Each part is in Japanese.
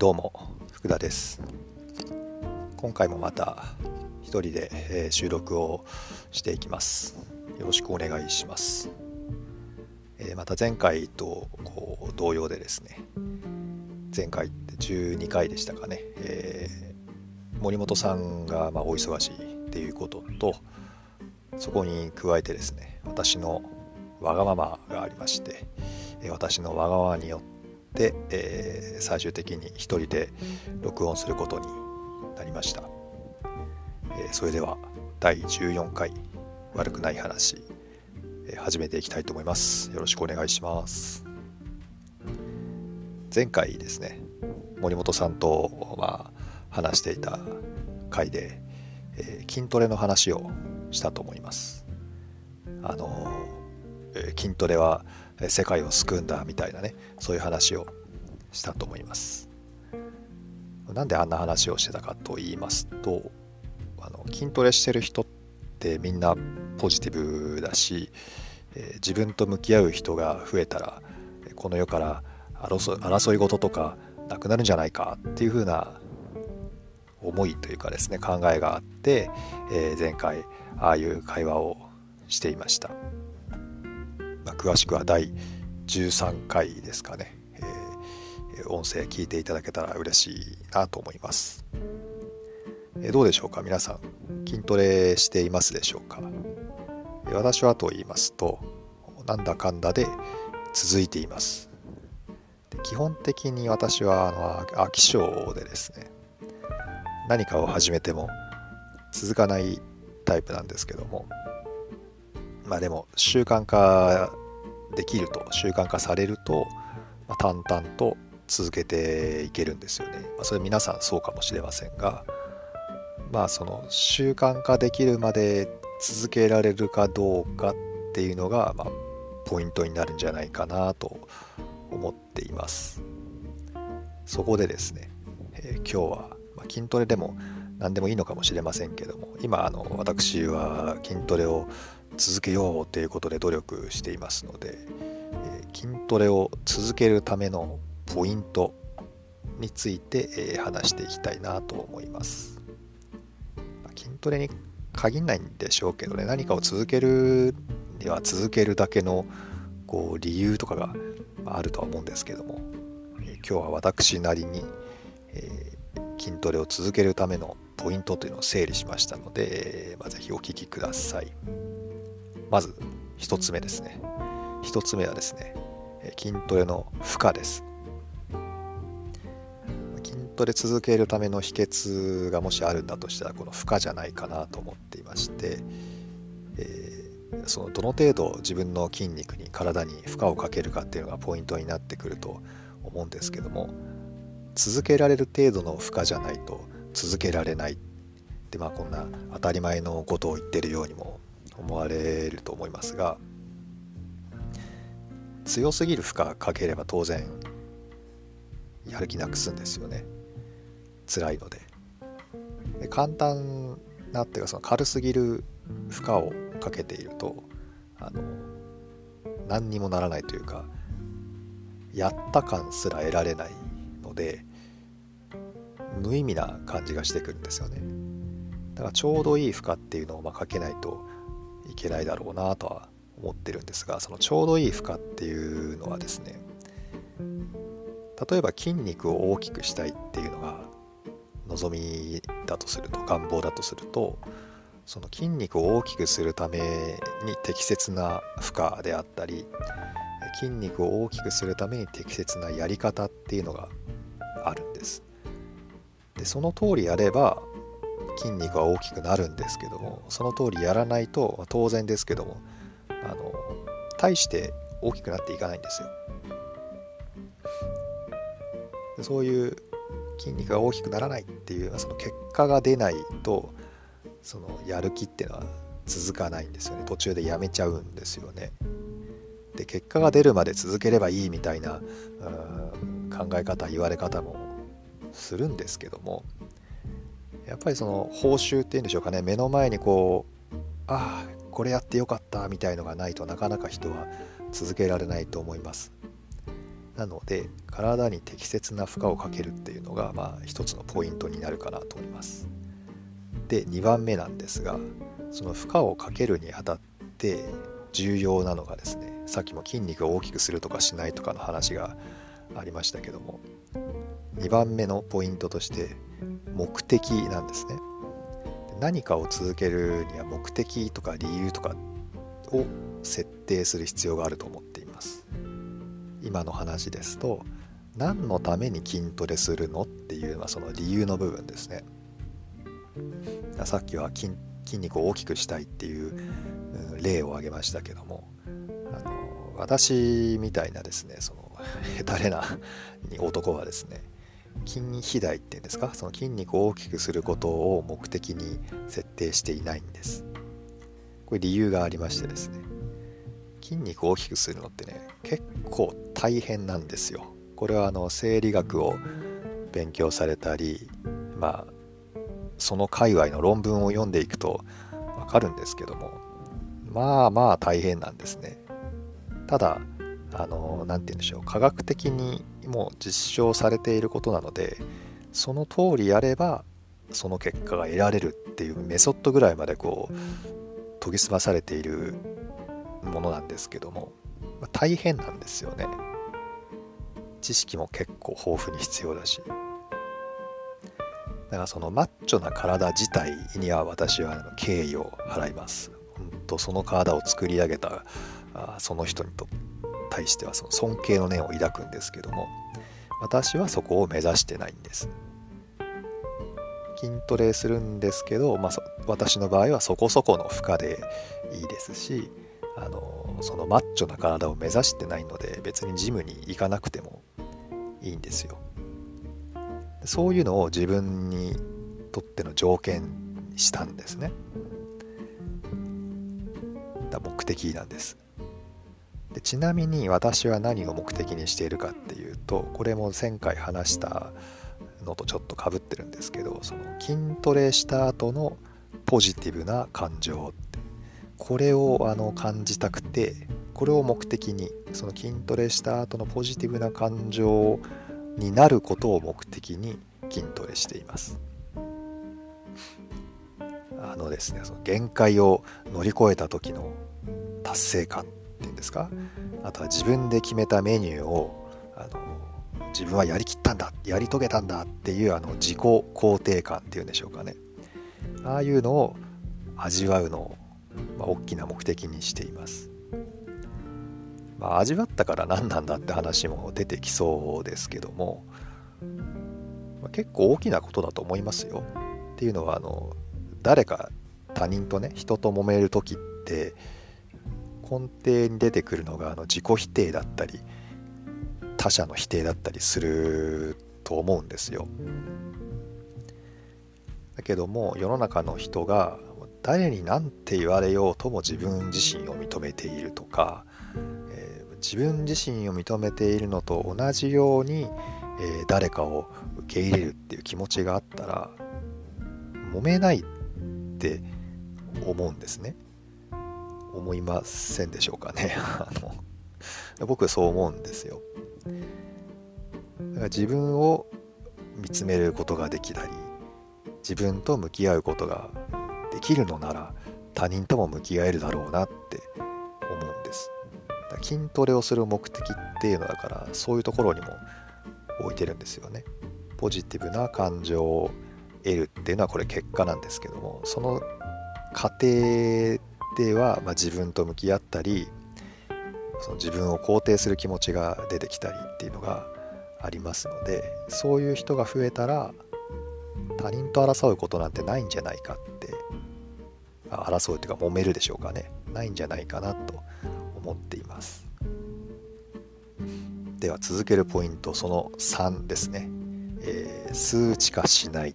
どうも福田です。今回もまた一人で、えー、収録をしていきます。よろしくお願いします、えー、また前回とこう同様でですね前回って12回でしたかね、えー、森本さんがまあお忙しいっていうこととそこに加えてですね私のわがままがありまして私のわがままによってで、えー、最終的に一人で録音することになりました、えー、それでは第14回悪くない話、えー、始めていきたいと思います。よろしくお願いします。前回ですね森本さんと、まあ、話していた回で、え筋トレの話をしたと思います。あの、え筋トレは世界を救うんだみたいなねそういう話をしたと思いますなんであんな話をしてたかと言いますとあの筋トレしてる人ってみんなポジティブだし、え、自分と向き合う人が増えたらこの世から争い事とかなくなるんじゃないかっていう風な思いというかですね考えがあって、え、前回ああいう会話をしていました。まあ、詳しくは第13回ですかね、えー、音声聞いていただけたら嬉しいなと思います、えー、どうでしょうか？皆さん筋トレしていますでしょうか？私はと言いますとなんだかんだで続いています。基本的に私はあの飽き性でですね何かを始めても続かないタイプなんですけどもまあでも習慣化できると習慣化されると、まあ、淡々と続けていけるんですよね。まあ、それ皆さんそうかもしれませんがまあその習慣化できるまで続けられるかどうかっていうのが、まあ、ポイントになるんじゃないかなと思っています。そこでですね、えー、今日は、まあ、筋トレでも何でもいいのかもしれませんけども今あの私は筋トレを続けようということで努力していますので、えー、筋トレを続けるためのポイントについて、えー、話していきたいなと思います、まあ、筋トレに限らないんでしょうけどね何かを続けるには続けるだけのこう理由とかがあるとは思うんですけども、えー、今日は私なりに、え筋トレを続けるためのポイントというのを整理しましたので、まあ、ぜひお聞きください。まず1つ目ですね。1つ目はですね筋トレの負荷です。筋トレ続けるための秘訣がもしあるんだとしたらこの負荷じゃないかなと思っていまして、えー、そのどの程度自分の筋肉に体に負荷をかけるかっていうのがポイントになってくると思うんですけども続けられる程度の負荷じゃないと続けられないでまあこんな当たり前のことを言ってるようにも思われると思いますが強すぎる負荷かければ当然やる気なくすんですよね。辛いので。で簡単なっていうかその軽すぎる負荷をかけているとあの何にもならないというかやった感すら得られないので無意味な感じがしてくるんですよね。だからちょうどいい負荷っていうのをまかけないといけないだろうなとは思ってるんですがそのちょうどいい負荷っていうのはですね例えば筋肉を大きくしたいっていうのが望みだとすると願望だとするとその筋肉を大きくするために適切な負荷であったり筋肉を大きくするために適切なやり方っていうのがあるんです。でその通りやれば筋肉は大きくなるんですけどもその通りやらないと当然ですけどもあの大して大きくなっていかないんですよ。そういう筋肉が大きくならないっていうその結果が出ないとそのやる気っていうのは続かないんですよね。途中でやめちゃうんですよね。で結果が出るまで続ければいいみたいな考え方言われ方もするんですけどもやっぱりその報酬っていうんでしょうかね。目の前にこうああこれやってよかったみたいのがないとなかなか人は続けられないと思います。なので体に適切な負荷をかけるっていうのがまあ一つのポイントになるかなと思います。で2番目なんですがその負荷をかけるにあたって重要なのがですねさっきも筋肉を大きくするとかしないとかの話がありましたけども2番目のポイントとして目的なんですね。何かを続けるには目的とか理由とかを設定する必要があると思っています。今の話ですと何のために筋トレするのっていうのはその理由の部分ですね。さっきは筋肉を大きくしたいっていう例を挙げましたけどもあの私みたいなですねそのヘタレな男はですね筋肥大っていうんですか？その筋肉を大きくすることを目的に設定していないんです。これ理由がありましてですね。筋肉を大きくするのってね結構大変なんですよ。これはあの生理学を勉強されたりまあその界隈の論文を読んでいくとわかるんですけどもまあまあ大変なんですね。ただあの何て言うんでしょう。科学的にもう実証されていることなのでその通りやればその結果が得られるっていうメソッドぐらいまでこう研ぎ澄まされているものなんですけども、ま、大変なんですよね。知識も結構豊富に必要だし。だからそのマッチョな体自体には私は敬意を払います。本当その体を作り上げたその人にとって対してはその尊敬の念を抱くんですけども私はそこを目指してないんです。筋トレするんですけど、まあ、私の場合はそこそこの負荷でいいですしあのそのマッチョな体を目指してないので別にジムに行かなくてもいいんですよ。そういうのを自分にとっての条件にしたんですね。だ目的なんです。でちなみに私は何を目的にしているかっていうとこれも前回話したのとちょっとかぶってるんですけどその筋トレした後のポジティブな感情ってこれをあの感じたくてこれを目的にその筋トレした後のポジティブな感情になることを目的に筋トレしています。あのですねその限界を乗り越えた時の達成感。っていうんですか？あとは自分で決めたメニューをあの自分はやりきったんだやり遂げたんだっていうあの自己肯定感っていうんでしょうかね。ああいうのを味わうのを、まあ、大きな目的にしています、まあ、味わったから何なんだって話も出てきそうですけども、まあ、結構大きなことだと思いますよ。っていうのはあの誰か他人とね人と揉める時って根底に出てくるのがあの自己否定だったり他者の否定だったりすると思うんですよ。だけども世の中の人が誰に何て言われようとも自分自身を認めているとか、えー、自分自身を認めているのと同じように、えー、誰かを受け入れるっていう気持ちがあったら揉めないって思うんですね。思いませんでしょうかね。あの僕そう思うんですよ。だから自分を見つめることができたり自分と向き合うことができるのなら他人とも向き合えるだろうなって思うんです。筋トレをする目的っていうのだからそういうところにも置いてるんですよね。ポジティブな感情を得るっていうのはこれ結果なんですけどもその過程では、まあ、自分と向き合ったりその自分を肯定する気持ちが出てきたりっていうのがありますのでそういう人が増えたら他人と争うことなんてないんじゃないかって争うっていうか揉めるでしょうかね。ないんじゃないかなと思っています。では続けるポイントその3ですね、えー、数値化しない。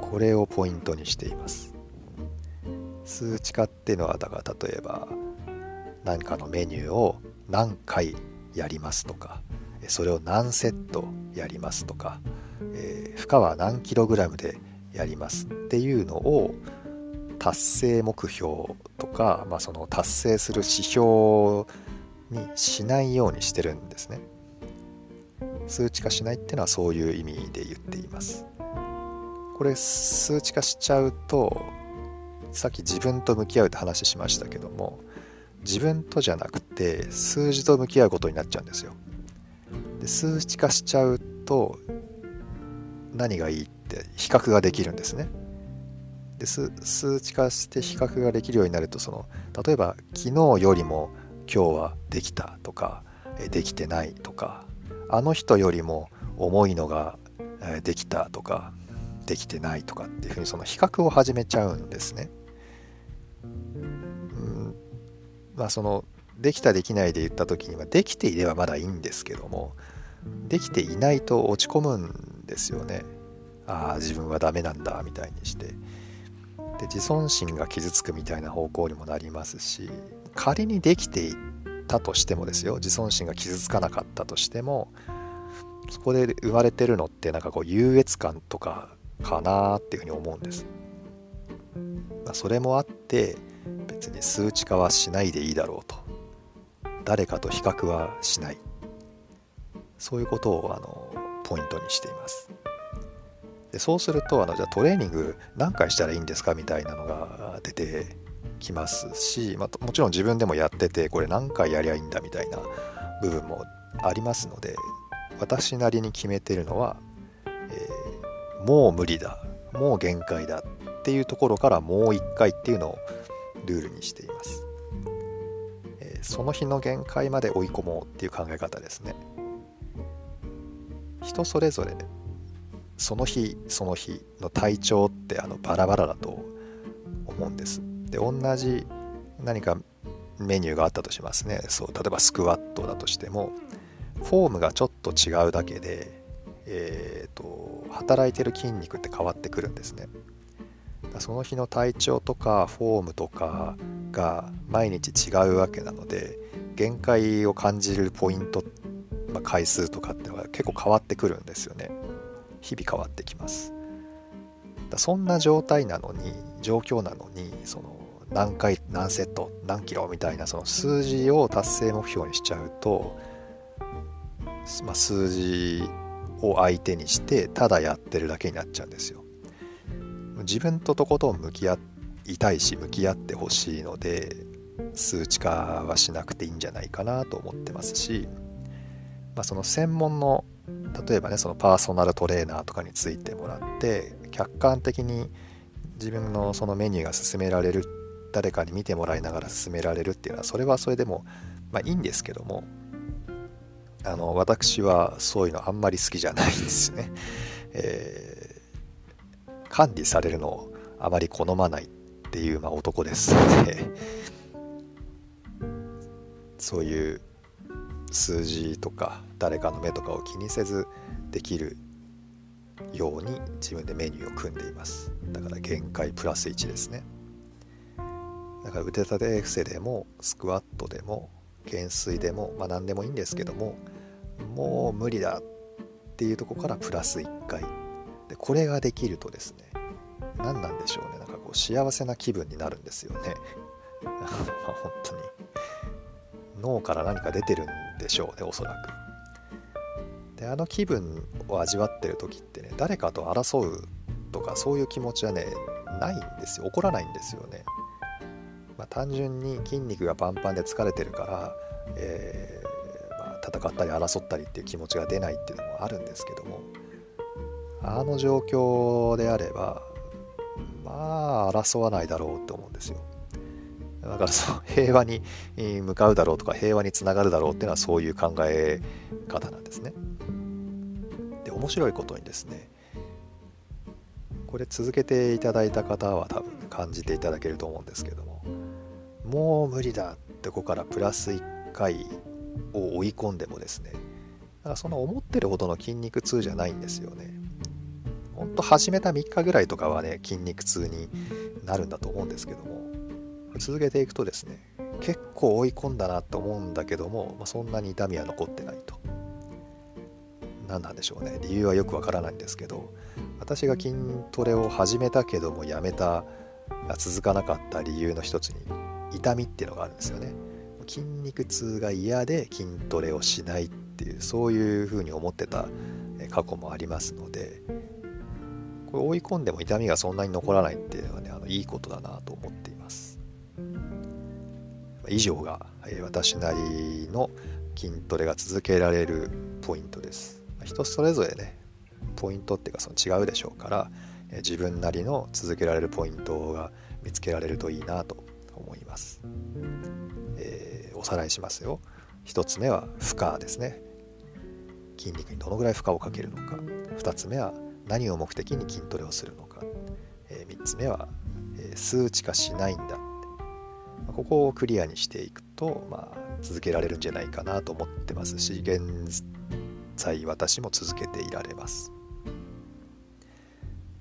これをポイントにしています。数値化っていうのはだから例えば何かのメニューを何回やりますとかそれを何セットやりますとか、えー、負荷は何キログラムでやりますっていうのを達成目標とか、まあ、その達成する指標にしないようにしてるんですね。数値化しないっていうのはそういう意味で言っています。これ数値化しちゃうとさっき自分と向き合うって話しましたけども自分とじゃなくて数字と向き合うことになっちゃうんですよで数値化しちゃうと何がいいって比較ができるんですねで数値化して比較ができるようになるとその例えば昨日よりも今日はできたとかできてないとかあの人よりも重いのができたとかできてないとかっていうふうにその比較を始めちゃうんですね。まあそのできたできないで言った時にはできていればまだいいんですけどもできていないと落ち込むんですよね。ああ自分はダメなんだみたいにして。で自尊心が傷つくみたいな方向にもなりますし仮にできていたとしてもですよ自尊心が傷つかなかったとしてもそこで生まれてるのってなんかこう優越感とかかなっていうふうに思うんです。まあ、それもあって別に数値化はしないでいいだろうと。誰かと比較はしない。そういうことをあのポイントにしています。でそうするとあのじゃあトレーニング何回したらいいんですかみたいなのが出てきますし、まあ、もちろん自分でもやっててこれ何回やりゃいいんだみたいな部分もありますので私なりに決めてるのは、えー、もう無理だもう限界だっていうところからもう一回っていうのをルールにしています、えー、その日の限界まで追い込もうっていう考え方ですね。人それぞれその日その日の体調ってあのバラバラだと思うんです。で同じ何かメニューがあったとしますね。そう例えばスクワットだとしてもフォームがちょっと違うだけで、えーと、働いてる筋肉って変わってくるんですね。その日の体調とかフォームとかが毎日違うわけなので限界を感じるポイント、まあ、回数とかってのは結構変わってくるんですよね日々変わってきますだそんな状態なのに状況なのにその何回何セット何キロみたいなその数字を達成目標にしちゃうとまあ、数字を相手にしてただやってるだけになっちゃうんですよ。自分ととことん向き合いたいし向き合ってほしいので数値化はしなくていいんじゃないかなと思ってますし、まあ、その専門の例えばねそのパーソナルトレーナーとかについてもらって客観的に自分のそのメニューが進められる誰かに見てもらいながら進められるっていうのはそれはそれでもまあいいんですけどもあの私はそういうのあんまり好きじゃないですね、えー、管理されるのをあまり好まないっていう、まあ、男です。の でそういう数字とか誰かの目とかを気にせずできるように自分でメニューを組んでいます。だから限界プラス1ですね。だから腕立て伏せでもスクワットでも懸垂でも、まあ、何でもいいんですけどももう無理だっていうとこからプラス1回。でこれができるとですね何なんでしょうね。なんかこう幸せな気分になるんですよね。ま あ本当に。脳から何か出てるんでしょうねおそらく。であの気分を味わってる時ってね誰かと争うとかそういう気持ちはねないんですよ。起こらないんですよね。まあ、単純に筋肉がパンパンで疲れてるから、えま戦ったり争ったりっていう気持ちが出ないっていうのもあるんですけども。あの状況であればまあ争わないだろうって思うんですよ。だからその 平和に向かうだろうとか平和につながるだろうっていうのはそういう考え方なんですね。で面白いことにですねこれ続けていただいた方は多分感じていただけると思うんですけどももう無理だってここからプラス1回を追い込んでもですねだからその思ってるほどの筋肉痛じゃないんですよね。と始めた3日ぐらいとかはね筋肉痛になるんだと思うんですけども続けていくとですね結構追い込んだなと思うんだけども、まあ、そんなに痛みは残ってないと。何なんでしょうね。理由はよくわからないんですけど私が筋トレを始めたけどもやめた続かなかった理由の一つに痛みっていうのがあるんですよね。筋肉痛が嫌で筋トレをしないっていうそういうふうに思ってた過去もありますのでこれ追い込んでも痛みがそんなに残らないっていうのはねあのいいことだなと思っています。以上がえ私なりの筋トレが続けられるポイントです。人それぞれねポイントっていうかその違うでしょうからえ自分なりの続けられるポイントが見つけられるといいなと思います、えー、おさらいしますよ。1つ目は負荷ですね。筋肉にどのぐらい負荷をかけるのか。2つ目は何を目的に筋トレをするのか、えー、3つ目は、えー、数値化しないんだって。まここをクリアにしていくと、まあ、続けられるんじゃないかなと思ってますし現在私も続けていられます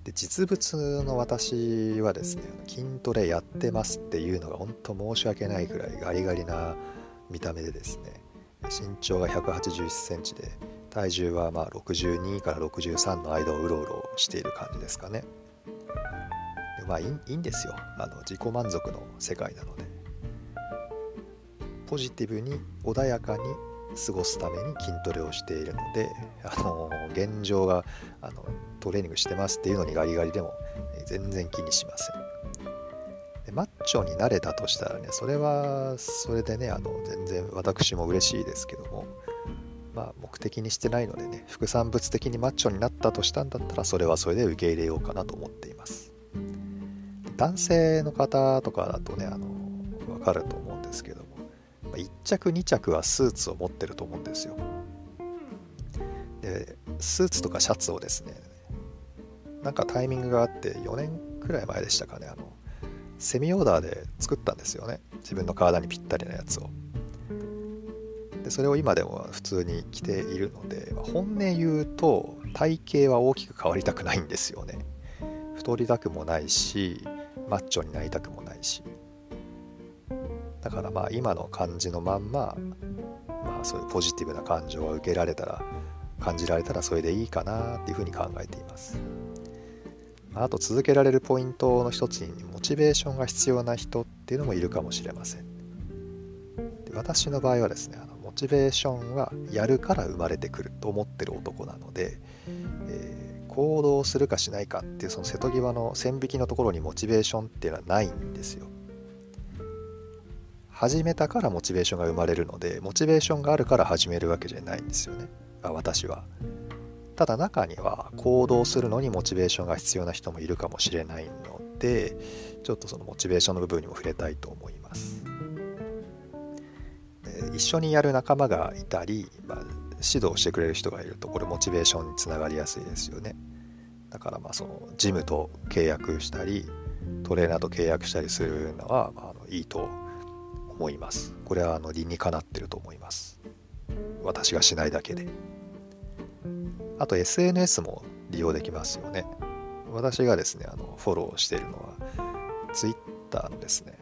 で実物の私はですね筋トレやってますっていうのが本当申し訳ないくらいガリガリな見た目でですね身長が1 8 1センチで体重はまあ62から63の間をうろうろしている感じですかね。でまあいいんですよ。あの自己満足の世界なので。ポジティブに穏やかに過ごすために筋トレをしているのであの現状があのトレーニングしてますっていうのにガリガリでも全然気にしません。でマッチョになれたとしたらねそれはそれでねあの全然私も嬉しいですけどもまあ目的にしてないのでね副産物的にマッチョになったとしたんだったらそれはそれで受け入れようかなと思っています。男性の方とかだとねあの分かると思うんですけども1着2着はスーツを持ってると思うんですよ。でスーツとかシャツをですねなんかタイミングがあって4年くらい前でしたかねあのセミオーダーで作ったんですよね。自分の体にぴったりなやつを。でそれを今でも普通に着ているので、ま、本音言うと体型は大きく変わりたくないんですよね太りたくもないしマッチョになりたくもないしだからまあ今の感じのまんま、まあ、そういうポジティブな感情が受けられたら感じられたらそれでいいかなっていうふうに考えています。あと続けられるポイントの一つにモチベーションが必要な人っていうのもいるかもしれません。で私の場合はですねあのチベーションはやるから生まれてくると思ってる男なので、えー、行動するかしないかっていうその瀬戸際の線引きのところにモチベーションっていうのはないんですよ。始めたからモチベーションが生まれるのでモチベーションがあるから始めるわけじゃないんですよね。あ私は。ただ中には行動するのにモチベーションが必要な人もいるかもしれないのでちょっとそのモチベーションの部分にも触れたいと思います。一緒にやる仲間がいたり、まあ、指導してくれる人がいるとこれモチベーションにつながりやすいですよねだからまあそのジムと契約したりトレーナーと契約したりするのは、まあ、のいいと思います。これはあの理にかなってると思います。私がしないだけで。あと SNS も利用できますよね。私がですね、あのフォローしているのは Twitter ですね、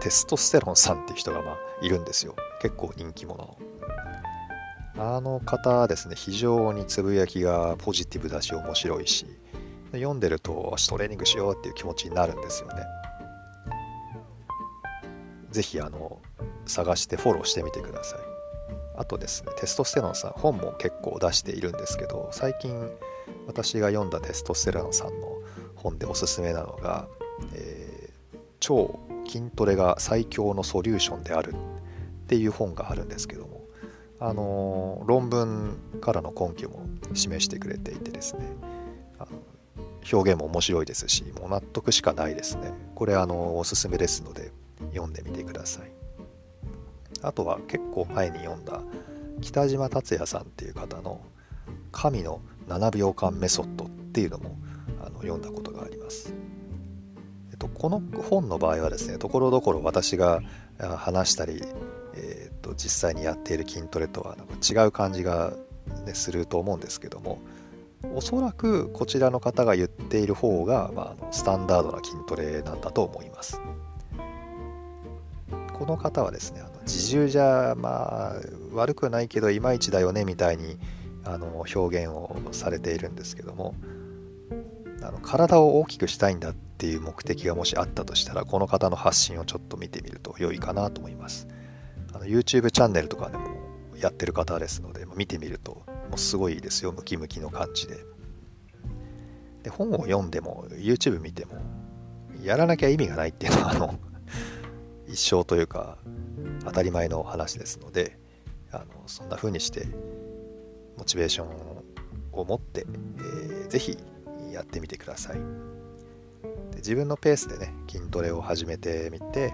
テストステロンさんっていう人がまあいるんですよ。結構人気者の。あの方ですね、非常につぶやきがポジティブだし面白いし、読んでるとトレーニングしようっていう気持ちになるんですよね。ぜひあの探してフォローしてみてください。あとですね、テストステロンさん、本も結構出しているんですけど、最近私が読んだテストステロンさんの本でおすすめなのが、えー、超筋トレが最強のソリューションであるっていう本があるんですけども、あの、論文からの根拠も示してくれていてですね、表現も面白いですし、もう納得しかないですね。これあのおすすめですので、読んでみてくださいあとは結構前に読んだ北島達也さんっていう方の「神の7秒間メソッド」っていうのもあの読んだことがあります、と、この本の場合はですねところどころ私が話したり、えー、っと実際にやっている筋トレとはなんか違う感じが、ね、すると思うんですけどもおそらくこちらの方が言っている方が、まあ、スタンダードな筋トレなんだと思います。この方はですねあの自重じゃまあ悪くないけどいまいちだよねみたいにあの表現をされているんですけどもあの体を大きくしたいんだっていう目的がもしあったとしたらこの方の発信をちょっと見てみると良いかなと思います。あの YouTube チャンネルとかでもやってる方ですので見てみるともうすごいですよ。ムキムキの感じで。で本を読んでも YouTube 見てもやらなきゃ意味がないっていうのはあの 一生というか当たり前の話ですのであのそんな風にしてモチベーションを持って、えー、ぜひやってみてください。で自分のペースでね筋トレを始めてみて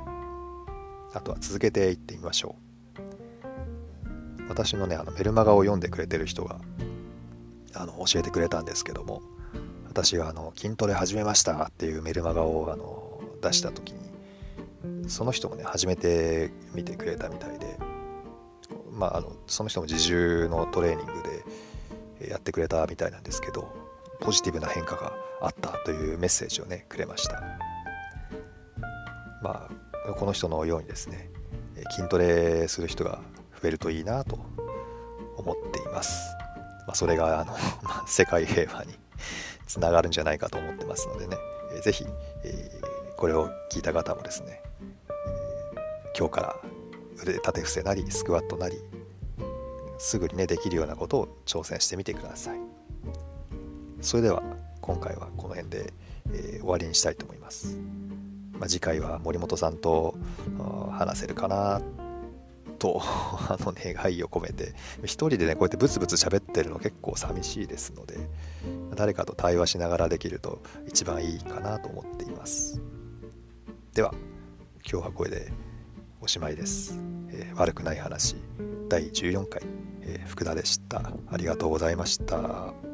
あとは続けていってみましょう。私のねあのメルマガを読んでくれてる人があの教えてくれたんですけども私があの筋トレ始めましたっていうメルマガをあの出した時にその人もね始めてみてくれたみたいで、まあ、あのその人も自重のトレーニングでやってくれたみたいなんですけどポジティブな変化があったというメッセージをねくれました。まあこの人のようにですね筋トレする人が増えるといいなと思っています、まあ、それがあの 世界平和に つながるんじゃないかと思ってますのでね、えー、ぜひ、えー、これを聞いた方もですね、えー、今日から腕立て伏せなりスクワットなりすぐにねできるようなことを挑戦してみてください。それでは今回はこの辺で、えー、終わりにしたいと思います、まあ、次回は森本さんと話せるかなと あの願いを込めて一人でねこうやってブツブツ喋ってるの結構寂しいですので誰かと対話しながらできると一番いいかなと思っています。では今日はこれでおしまいです、えー、悪くない話第14回、えー、福田でした。ありがとうございました。